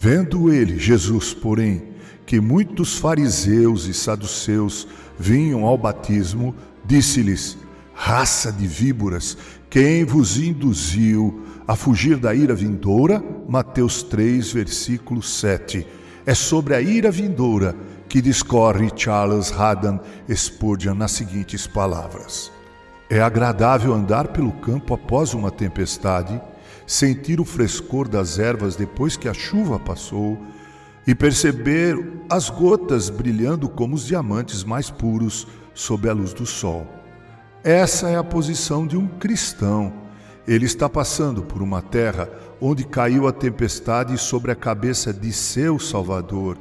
Vendo ele, Jesus, porém, que muitos fariseus e saduceus vinham ao batismo, disse-lhes: Raça de víboras, quem vos induziu a fugir da ira vindoura? Mateus 3, versículo 7. É sobre a ira vindoura que discorre Charles Haddon Spurgeon nas seguintes palavras: É agradável andar pelo campo após uma tempestade, sentir o frescor das ervas depois que a chuva passou e perceber as gotas brilhando como os diamantes mais puros sob a luz do sol. Essa é a posição de um cristão. Ele está passando por uma terra onde caiu a tempestade sobre a cabeça de seu Salvador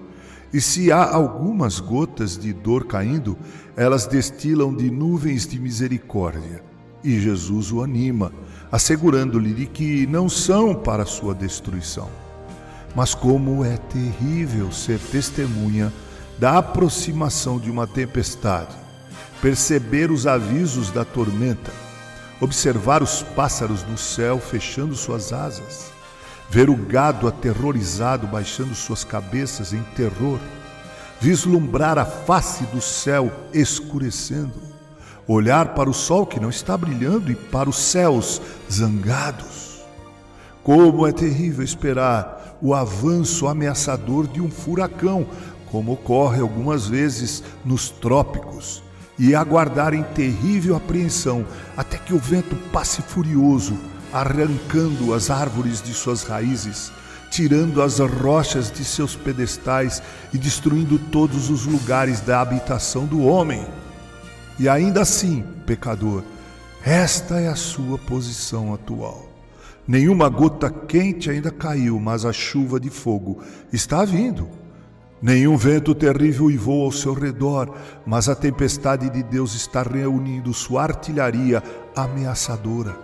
e se há algumas gotas de dor caindo, elas destilam de nuvens de misericórdia. E Jesus o anima, assegurando-lhe de que não são para sua destruição. Mas como é terrível ser testemunha da aproximação de uma tempestade, perceber os avisos da tormenta, observar os pássaros no céu fechando suas asas ver o gado aterrorizado baixando suas cabeças em terror, vislumbrar a face do céu escurecendo, olhar para o sol que não está brilhando e para os céus zangados. Como é terrível esperar o avanço ameaçador de um furacão, como ocorre algumas vezes nos trópicos, e aguardar em terrível apreensão até que o vento passe furioso arrancando as árvores de suas raízes, tirando as rochas de seus pedestais e destruindo todos os lugares da habitação do homem. E ainda assim, pecador, esta é a sua posição atual. Nenhuma gota quente ainda caiu, mas a chuva de fogo está vindo. Nenhum vento terrível voa ao seu redor, mas a tempestade de Deus está reunindo sua artilharia ameaçadora.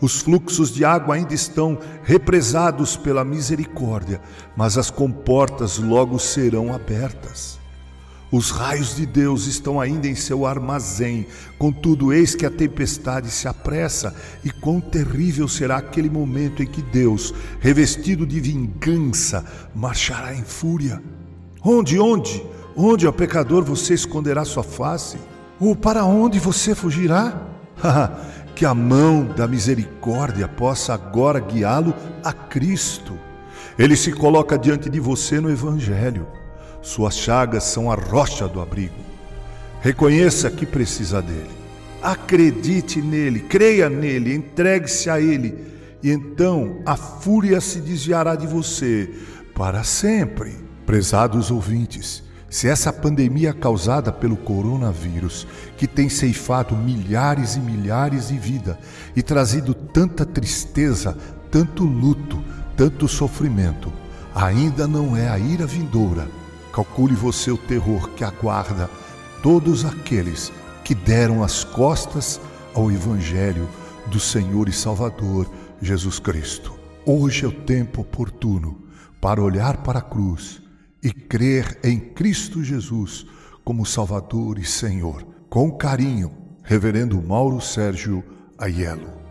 Os fluxos de água ainda estão represados pela misericórdia, mas as comportas logo serão abertas. Os raios de Deus estão ainda em seu armazém, contudo, eis que a tempestade se apressa, e quão terrível será aquele momento em que Deus, revestido de vingança, marchará em fúria. Onde, onde, onde, ó pecador, você esconderá sua face? Ou para onde você fugirá? que a mão da misericórdia possa agora guiá-lo a Cristo. Ele se coloca diante de você no Evangelho. Suas chagas são a rocha do abrigo. Reconheça que precisa dele. Acredite nele, creia nele, entregue-se a ele, e então a fúria se desviará de você para sempre. Prezados ouvintes, se essa pandemia causada pelo coronavírus, que tem ceifado milhares e milhares de vidas e trazido tanta tristeza, tanto luto, tanto sofrimento, ainda não é a ira vindoura, calcule você o terror que aguarda todos aqueles que deram as costas ao Evangelho do Senhor e Salvador Jesus Cristo. Hoje é o tempo oportuno para olhar para a cruz e crer em Cristo Jesus como Salvador e Senhor. Com carinho, Reverendo Mauro Sérgio Aiello.